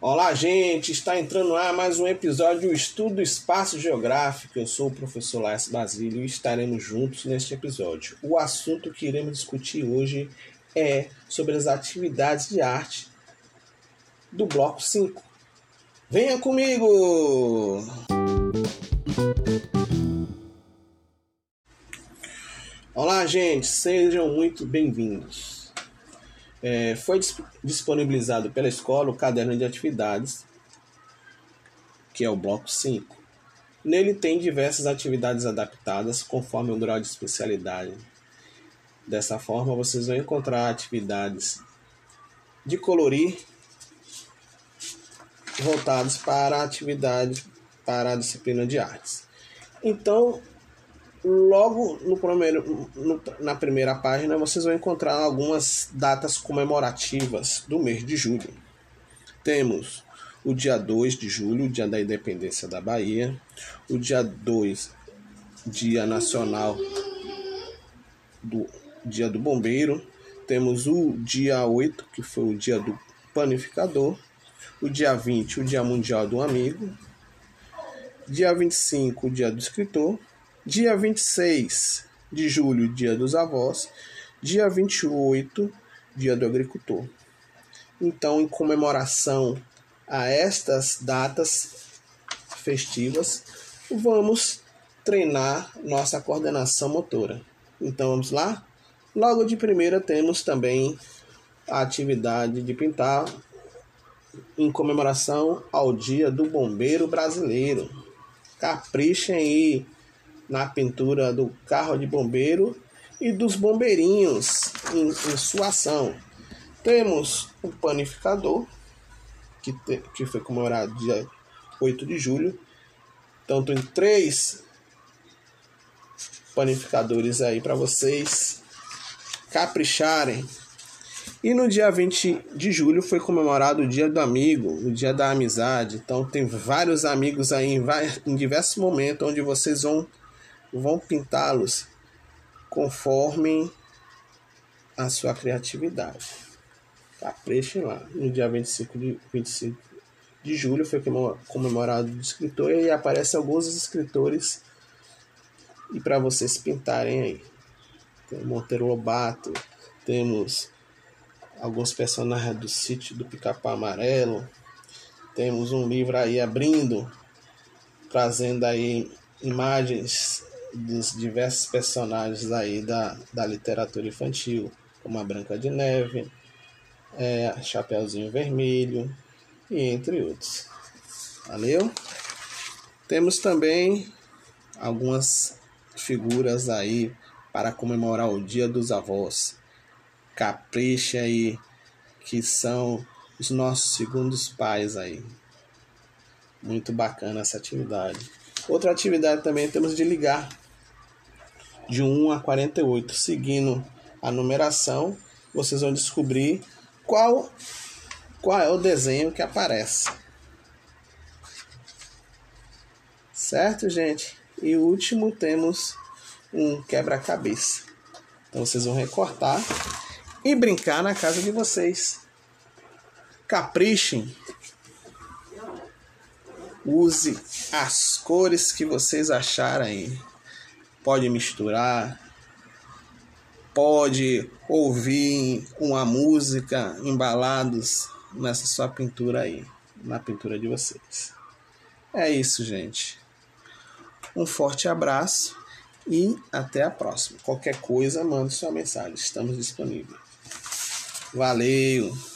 Olá, gente! Está entrando lá mais um episódio do Estudo Espaço Geográfico. Eu sou o professor Lars Basílio e estaremos juntos neste episódio. O assunto que iremos discutir hoje é sobre as atividades de arte do Bloco 5. Venha comigo! Olá, gente! Sejam muito bem-vindos é, foi disponibilizado pela escola o caderno de atividades, que é o bloco 5. Nele tem diversas atividades adaptadas conforme o grau de especialidade. Dessa forma, vocês vão encontrar atividades de colorir voltadas para a atividade para a disciplina de artes. Então, Logo no primeiro, no, na primeira página vocês vão encontrar algumas datas comemorativas do mês de julho. Temos o dia 2 de julho, dia da independência da Bahia, o dia 2, dia nacional do dia do bombeiro, temos o dia 8, que foi o dia do panificador, o dia 20, o dia mundial do amigo, dia 25, o dia do escritor, Dia 26 de julho, Dia dos Avós. Dia 28, Dia do Agricultor. Então, em comemoração a estas datas festivas, vamos treinar nossa coordenação motora. Então, vamos lá? Logo de primeira, temos também a atividade de pintar em comemoração ao Dia do Bombeiro Brasileiro. Caprichem aí na pintura do carro de bombeiro e dos bombeirinhos em, em sua ação. Temos o panificador, que, te, que foi comemorado dia 8 de julho. Então tem três panificadores aí para vocês capricharem. E no dia 20 de julho foi comemorado o Dia do Amigo, o Dia da Amizade. Então tem vários amigos aí em diversos momentos onde vocês vão vão pintá-los conforme a sua criatividade. Caprichem lá. No dia 25 de, 25 de julho foi comemorado o escritor e aparecem alguns escritores e para vocês pintarem aí. Tem Monteiro Lobato, temos alguns personagens do sítio do Pica-Pau Amarelo, temos um livro aí abrindo, trazendo aí imagens dos diversos personagens aí da, da literatura infantil, como a Branca de Neve, é, Chapeuzinho Vermelho e entre outros. Valeu? Temos também algumas figuras aí para comemorar o Dia dos Avós. Capricha aí, que são os nossos segundos pais aí. Muito bacana essa atividade. Outra atividade também temos de ligar de 1 a 48. Seguindo a numeração, vocês vão descobrir qual, qual é o desenho que aparece. Certo, gente? E o último temos um quebra-cabeça. Então vocês vão recortar e brincar na casa de vocês. Caprichem. Use as cores que vocês acharem pode misturar, pode ouvir uma música embalados nessa sua pintura aí, na pintura de vocês. É isso, gente. Um forte abraço e até a próxima. Qualquer coisa, mande sua mensagem. Estamos disponíveis. Valeu!